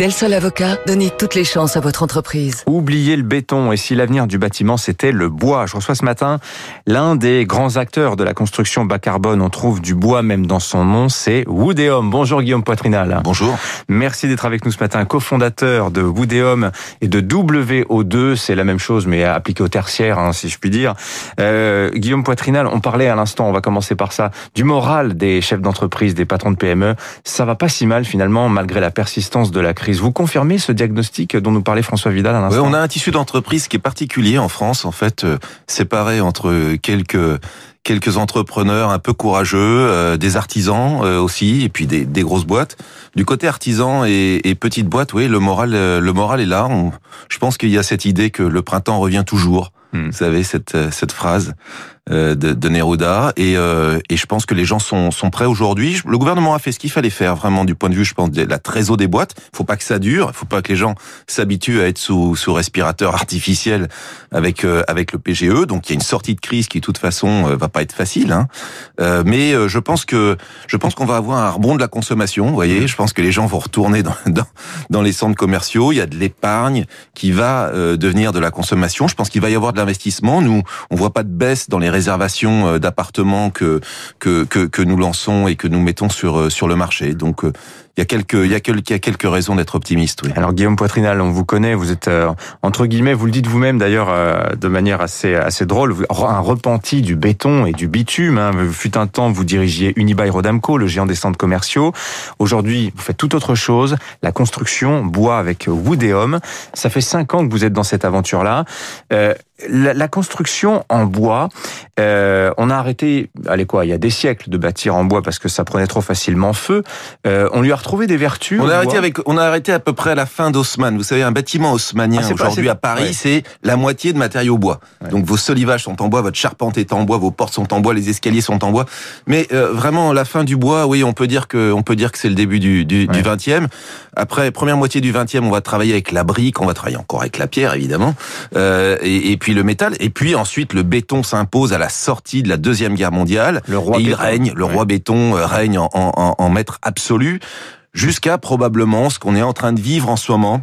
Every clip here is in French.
Del Sol Avocat, donnez toutes les chances à votre entreprise. Oubliez le béton et si l'avenir du bâtiment c'était le bois? Je reçois ce matin l'un des grands acteurs de la construction bas carbone. On trouve du bois même dans son nom, c'est Woodéum. Bonjour Guillaume Poitrinal. Bonjour. Merci d'être avec nous ce matin, cofondateur de Woodéum et de WO2. C'est la même chose mais appliqué au tertiaire, hein, si je puis dire. Euh, Guillaume Poitrinal, on parlait à l'instant, on va commencer par ça, du moral des chefs d'entreprise, des patrons de PME. Ça va pas si mal finalement malgré la persistance de la crise. Vous confirmez ce diagnostic dont nous parlait François Vidal à l'instant Oui, on a un tissu d'entreprise qui est particulier en France, en fait, euh, séparé entre quelques quelques entrepreneurs un peu courageux, euh, des artisans euh, aussi, et puis des, des, grosses boîtes. Du côté artisan et, et petites boîtes, oui, le moral, le moral est là. je pense qu'il y a cette idée que le printemps revient toujours. Hmm. Vous savez cette cette phrase. Euh, de, de, Neruda et, euh, et je pense que les gens sont, sont prêts aujourd'hui. Le gouvernement a fait ce qu'il fallait faire vraiment du point de vue, je pense, de la trésor des boîtes. Faut pas que ça dure, faut pas que les gens s'habituent à être sous, sous respirateur artificiel avec euh, avec le PGE. Donc il y a une sortie de crise qui de toute façon va pas être facile, hein. mais je pense que je pense qu'on va avoir un rebond de la consommation. Vous voyez, je pense que les gens vont retourner dans dans, dans les centres commerciaux. Il y a de l'épargne qui va devenir de la consommation. Je pense qu'il va y avoir de l'investissement. Nous, on voit pas de baisse dans les réservations euh, d'appartements que, que, que, que, nous lançons et que nous mettons sur, euh, sur le marché. Donc, euh, il y a quelques, il y a quelques, il y a quelques raisons d'être optimiste. Oui. Alors Guillaume Poitrinal, on vous connaît, vous êtes entre guillemets, vous le dites vous-même d'ailleurs de manière assez assez drôle, un repenti du béton et du bitume. Hein. Fut un temps, vous dirigiez Unibail Rodamco, le géant des centres commerciaux. Aujourd'hui, vous faites tout autre chose, la construction, bois avec Woodéum. Ça fait cinq ans que vous êtes dans cette aventure-là. Euh, la, construction en bois, euh, on a arrêté, allez quoi, il y a des siècles de bâtir en bois parce que ça prenait trop facilement feu. Euh, on lui a des vertus. On a arrêté avec, on a arrêté à peu près à la fin d'Haussmann. Vous savez, un bâtiment haussmannien ah, aujourd'hui à Paris, c'est la moitié de matériaux bois. Donc vos solivages sont en bois, votre charpente est en bois, vos portes sont en bois, les escaliers sont en bois. Mais euh, vraiment, la fin du bois, oui, on peut dire que, on peut dire que c'est le début du, du, du 20e. Après, première moitié du 20e, on va travailler avec la brique, on va travailler encore avec la pierre, évidemment, euh, et, et puis le métal. Et puis ensuite, le béton s'impose à la sortie de la deuxième guerre mondiale. Le roi et il règne, le roi béton euh, règne en, en, en maître absolu jusqu'à probablement ce qu'on est en train de vivre en ce moment,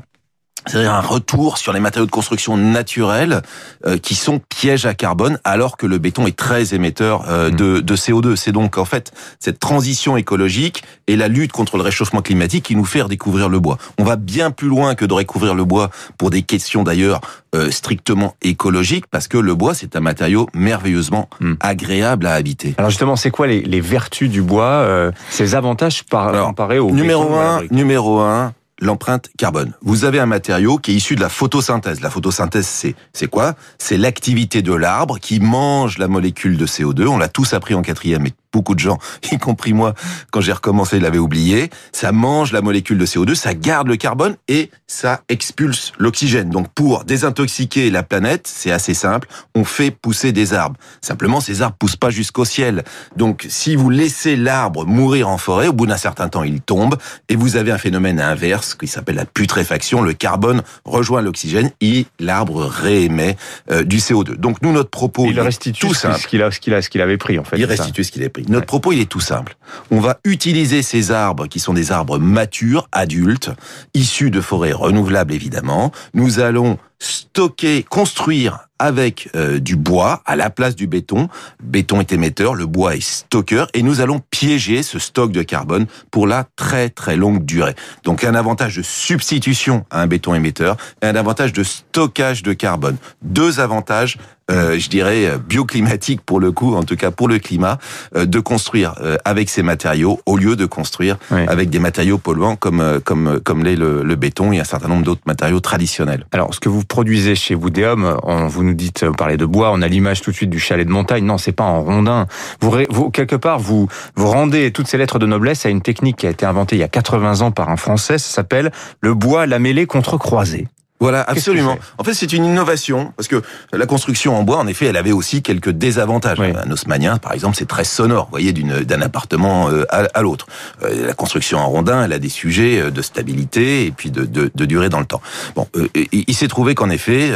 c'est-à-dire un retour sur les matériaux de construction naturels euh, qui sont pièges à carbone, alors que le béton est très émetteur euh, de, de, CO2. C'est donc en fait cette transition écologique et la lutte contre le réchauffement climatique qui nous fait redécouvrir le bois. On va bien plus loin que de découvrir le bois pour des questions d'ailleurs euh, strictement écologiques, parce que le bois c'est un matériau merveilleusement hmm. agréable à habiter. Alors justement, c'est quoi les, les, vertus du bois, ses avantages par, comparé au numéro un, numéro un, l'empreinte carbone. Vous avez un matériau qui est issu de la photosynthèse. La photosynthèse, c'est c'est quoi? C'est l'activité de l'arbre qui mange la molécule de CO2. On l'a tous appris en quatrième beaucoup de gens, y compris moi, quand j'ai recommencé, l'avaient oublié. Ça mange la molécule de CO2, ça garde le carbone et ça expulse l'oxygène. Donc pour désintoxiquer la planète, c'est assez simple, on fait pousser des arbres. Simplement, ces arbres poussent pas jusqu'au ciel. Donc si vous laissez l'arbre mourir en forêt, au bout d'un certain temps, il tombe et vous avez un phénomène inverse qui s'appelle la putréfaction. Le carbone rejoint l'oxygène et l'arbre réémet euh, du CO2. Donc nous, notre propos, il, restitue ce qu'il a, ce qu'il a, ce qu'il avait pris en fait. Il restitue ce qu'il avait pris. Notre propos, il est tout simple. On va utiliser ces arbres qui sont des arbres matures, adultes, issus de forêts renouvelables évidemment. Nous allons stocker, construire avec euh, du bois à la place du béton. béton est émetteur, le bois est stockeur et nous allons piéger ce stock de carbone pour la très très longue durée. Donc un avantage de substitution à un béton émetteur et un avantage de stockage de carbone. Deux avantages euh, je dirais, euh, bioclimatique pour le coup, en tout cas pour le climat, euh, de construire avec ces matériaux au lieu de construire avec des matériaux polluants comme comme comme l'est le, le, béton et un certain nombre d'autres matériaux traditionnels. Alors, ce que vous produisez chez Woodéum, on, vous nous dites, vous parlez de bois, on a l'image tout de suite du chalet de montagne. Non, c'est pas en rondin. Vous, vous quelque part, vous vous rendez toutes ces lettres de noblesse à une technique qui a été inventée il y a 80 ans par un Français. Ça s'appelle le bois lamellé contre croisé. Voilà, absolument. En fait, c'est une innovation parce que la construction en bois, en effet, elle avait aussi quelques désavantages. Oui. Un haussmannien, par exemple, c'est très sonore, vous voyez, d'une- d'un appartement euh, à, à l'autre. Euh, La construction en rondin, elle a des sujets euh, de stabilité et puis de, de, de durée dans le temps. Bon, il s'est trouvé qu'en effet,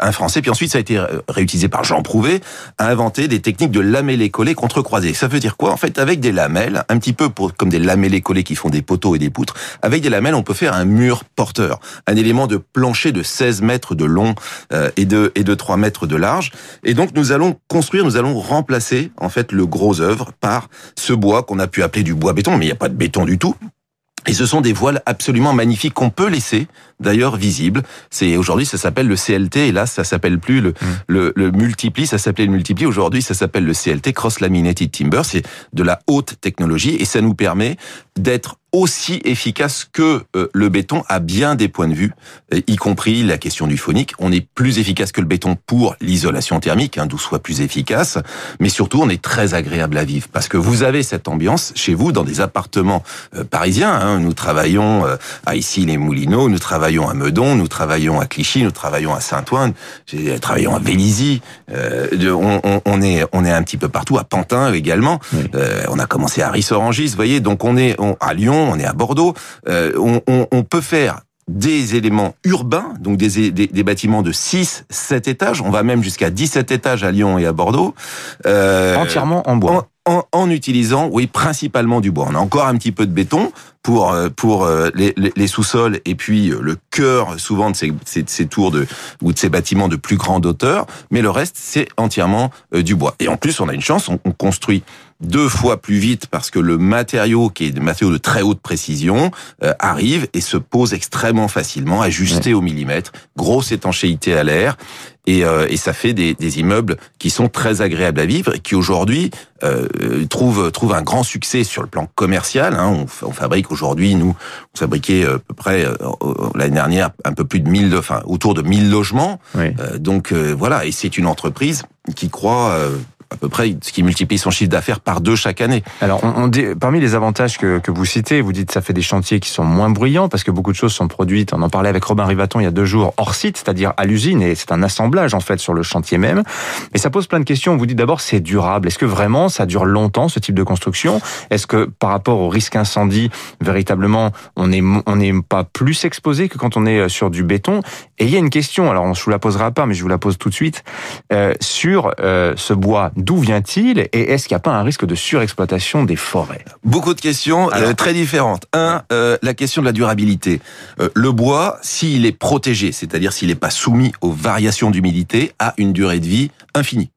un Français, puis ensuite ça a été ré- réutilisé par Jean Prouvé, a inventé des techniques de lamellé collé contre croisé. Ça veut dire quoi? En fait, avec des lamelles, un petit peu pour, comme des lamellés collés qui font des poteaux et des poutres, avec des lamelles, on peut faire un mur porteur, un élément de plancher de 16 mètres de long euh, et de et de 3 mètres de large. Et donc nous allons construire, nous allons remplacer en fait le gros œuvre par ce bois qu'on a pu appeler du bois béton, mais il n'y a pas de béton du tout. Et ce sont des voiles absolument magnifiques qu'on peut laisser, d'ailleurs visibles. C'est aujourd'hui ça s'appelle le CLT et là ça s'appelle plus le, le, le multipli, ça s'appelait le multipli. Aujourd'hui ça s'appelle le CLT Cross Laminated Timber. C'est de la haute technologie et ça nous permet d'être aussi efficace que euh, le béton à bien des points de vue, euh, y compris la question du phonique. On est plus efficace que le béton pour l'isolation thermique, hein, d'où soit plus efficace, mais surtout on est très agréable à vivre parce que vous avez cette ambiance chez vous dans des appartements euh, parisiens. hein. Nous travaillons euh, à Issy-les-Moulineaux, nous travaillons à Meudon, nous travaillons à Clichy, nous travaillons à Saint-Ouen, j'ai- travaillons à Vélizy. euh, on, on- on est on est un petit peu partout à Pantin également. Euh, on a commencé à Ris-Orangis, vous voyez. Donc on est on- à Lyon, on est à Bordeaux. Euh, on, on- on peut faire des éléments urbains, donc des, des, des bâtiments de 6, 7 étages. On va même jusqu'à 17 étages à Lyon et à Bordeaux. Euh, Entièrement en bois. en, en- en utilisant, oui, principalement du bois. On a encore un petit peu de béton pour euh, pour les, les- les sous-sols et puis le cœur souvent de ces, ces, ces tours de ou de ces bâtiments de plus grande hauteur, mais le reste c'est entièrement du bois. Et en plus, on a une chance, on, on construit deux fois plus vite parce que le matériau qui est un matériau de très haute précision euh, arrive et se pose extrêmement facilement, ajusté au millimètre, grosse étanchéité à l'air et, euh, et ça fait des, des immeubles qui sont très agréables à vivre et qui aujourd'hui euh, trouvent trouvent un grand succès sur le plan commercial. Hein. On, on fabrique aujourd'hui, nous, on fabriquait euh, à peu près euh, l'année dernière un peu plus de 1000, enfin autour de 1000 logements. Oui. Euh, donc euh, voilà, et c'est une entreprise qui croit euh, à peu près ce qui multiplie son chiffre d'affaires par deux chaque année. Alors, on, on dit- parmi les avantages que, que vous citez, vous dites ça fait des chantiers qui sont moins bruyants parce que beaucoup de choses sont produites. On en parlait avec Robin Rivaton il y a deux jours hors site, c'est-à-dire à l'usine, et c'est un assemblage en fait sur le chantier même. Et ça pose plein de questions. On vous dit d'abord c'est durable. Est-ce que vraiment ça dure longtemps ce type de construction? Est-ce que par rapport au risque incendie, véritablement, on n'est on n'est pas plus exposé que quand on est euh, sur du béton? Et il y a une question. Alors, on je vous la posera pas, mais je vous la pose tout de suite euh, sur euh, ce bois. D'où vient-il Et est-ce qu'il n'y a pas un risque de surexploitation des forêts? Beaucoup de questions euh, très différentes. Un, euh, la question de la durabilité. Euh, le bois, s'il est protégé, c'est-à-dire s'il n'est pas soumis aux variations d'humidité, a une durée de vie infinie.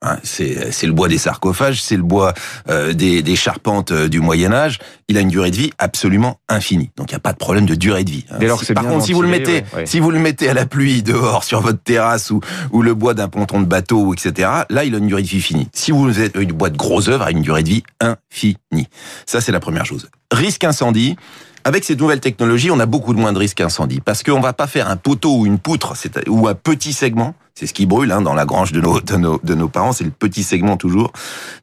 Hein, c'est le bois des sarcophages, c'est le bois euh, des, des charpentes euh, du Moyen Âge. Il a une durée de vie absolument infinie. Donc il n'y a pas de problème de durée de vie. hein. Dès lors que Si- par contre, si vous le mettez, ouais, ouais. si vous le mettez à la pluie dehors sur votre terrasse ou, ou le bois d'un ponton de bateau, etc. Là, il a une durée de vie finie. Si vous êtes une bois de gros œuvre, a une durée de vie infinie. Ça, c'est la première chose. Risque incendie. Avec ces nouvelles technologies, on a beaucoup de moins de risques incendie parce qu'on va pas faire un poteau ou une poutre ou un petit segment. C'est ce qui brûle hein, dans la grange de nos, de nos, de nos parents, c'est le petit segment toujours.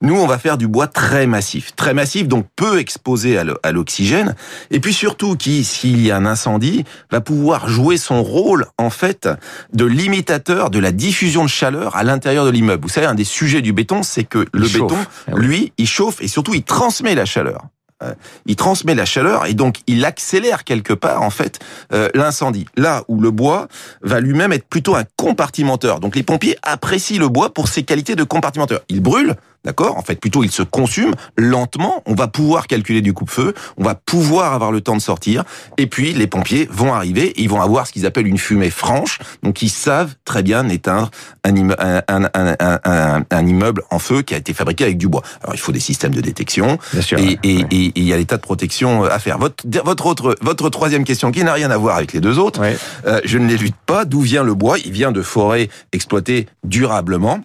Nous, on va faire du bois très massif, très massif, donc peu exposé à l'o- à l'oxygène, et puis surtout qui, s'il y a un incendie, va pouvoir jouer son rôle en fait de limitateur de la diffusion de chaleur à l'intérieur de l'immeuble. Vous savez, un des sujets du béton, c'est que le chauffe. béton, oui. lui, il chauffe et surtout il transmet la chaleur. Euh, Il transmet la chaleur et donc il accélère quelque part en fait euh, l'incendie. Là où le bois va lui-même être plutôt un compartimenteur. Donc les pompiers apprécient le bois pour ses qualités de compartimenteur. Il brûle, d'accord? En fait, plutôt il se consume lentement. On va pouvoir calculer du coupe-feu, on va pouvoir avoir le temps de sortir. Et puis les pompiers vont arriver, et ils vont avoir ce qu'ils appellent une fumée franche. Donc ils savent très bien éteindre un, imme- un, un- un- un- un- un immeuble en feu qui a été fabriqué avec du bois. Alors il faut des systèmes de détection. Bien sûr. Et, et, ouais. et- et il y a l'état de protection à faire. Votre, votre autre, votre troisième question, qui n'a rien à voir avec les deux autres, Ouais. euh, je ne l'élude pas. D'où vient le bois? Il vient de forêts exploitées durablement.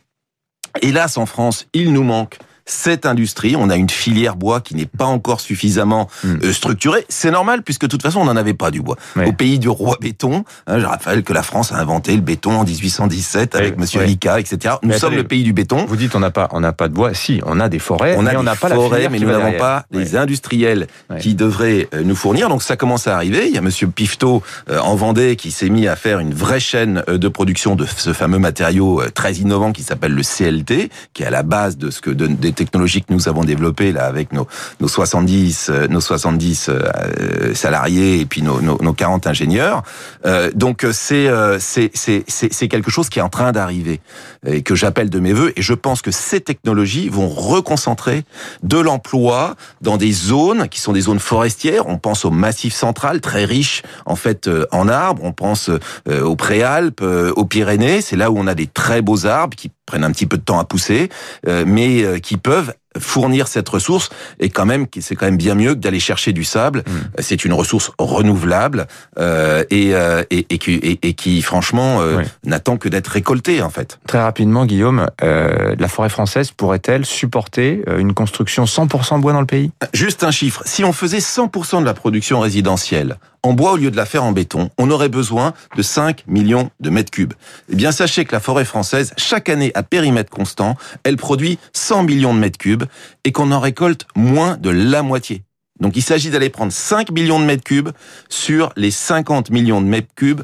Hélas, en France, il nous manque cette industrie. On a une filière bois qui n'est pas encore suffisamment Mm. euh, structurée. C'est normal puisque de toute façon on n'en avait pas du bois. Ouais. Au pays du roi béton, hein, je rappelle que la France a inventé le béton en 1817 avec Ouais, Monsieur ouais. Etc. Nous Mais sommes attendez, le pays du béton. Vous dites on n'a pas, on n'a pas de bois. Si, on a des forêts, On a mais des on n'a pas la forêts, filière mais nous n'avons pas les industriels qui devraient euh, nous fournir. Donc ça commence à arriver. Il y a Monsieur Pifto euh, en Vendée qui s'est mis à faire une vraie chaîne de production de ce fameux matériau très innovant qui s'appelle le CLT, qui est à la base de ce que de- des technologies que nous avons développées là avec nos nos 70 euh, 70 euh, salariés et puis nos, nos, nos 40 ingénieurs. Euh, donc euh, c'est euh, c'est c'est quelque chose qui est en train d'arriver et que j'appelle de mes voeux. Et je pense que ces technologies vont reconcentrer de l'emploi dans des zones qui sont des zones forestières. On pense au Massif central, très riche en fait euh, en arbres. On pense euh, aux Préalpes, euh, aux Pyrénées. C'est là où on a des très beaux arbres qui prennent un petit peu de temps à pousser, euh, mais euh, qui peuvent fournir cette ressource et quand même c'est quand même bien mieux que d'aller chercher du sable. C'est une ressource renouvelable euh, et, euh, et, et qui et, et qui franchement euh, n'attend que d'être récoltée en fait. Très rapidement, Guillaume, euh, la forêt française pourrait-elle supporter euh, une construction 100% bois dans le pays? Juste un chiffre. Si on faisait 100% de la production résidentielle en bois au lieu de la faire en béton, on aurait besoin de 5 millions de mètres cubes. Eh bien, sachez que la forêt française, chaque année à périmètre constant, elle produit 100 millions de mètres cubes et qu'on en récolte moins de la moitié. Donc, il s'agit d'aller prendre 5 millions de mètres cubes sur les 50 millions de mètres cubes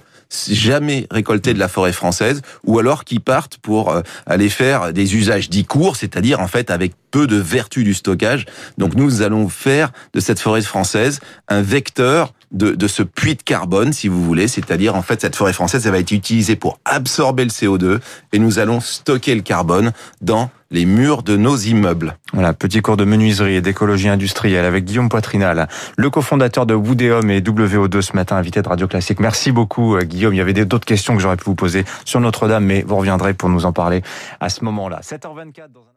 jamais récoltés de la forêt française, ou alors qui partent pour euh, aller faire des usages dits courts, c'est-à-dire en fait avec peu de vertu du stockage. Donc nous allons faire de cette forêt française un vecteur de, de ce puits de carbone, si vous voulez, c'est-à-dire en fait cette forêt française, elle va être utilisée pour absorber le CO2 et nous allons stocker le carbone dans les murs de nos immeubles. Voilà, petit cours de menuiserie et d'écologie industrielle avec Guillaume Poitrinal, le cofondateur de Woodéum et WO2 ce matin, invité de Radio Classique. Merci beaucoup, euh, Guillaume. Il y avait d'autres questions que j'aurais pu vous poser sur Notre-Dame, mais vous reviendrez pour nous en parler à ce moment-là. 7h24 dans un...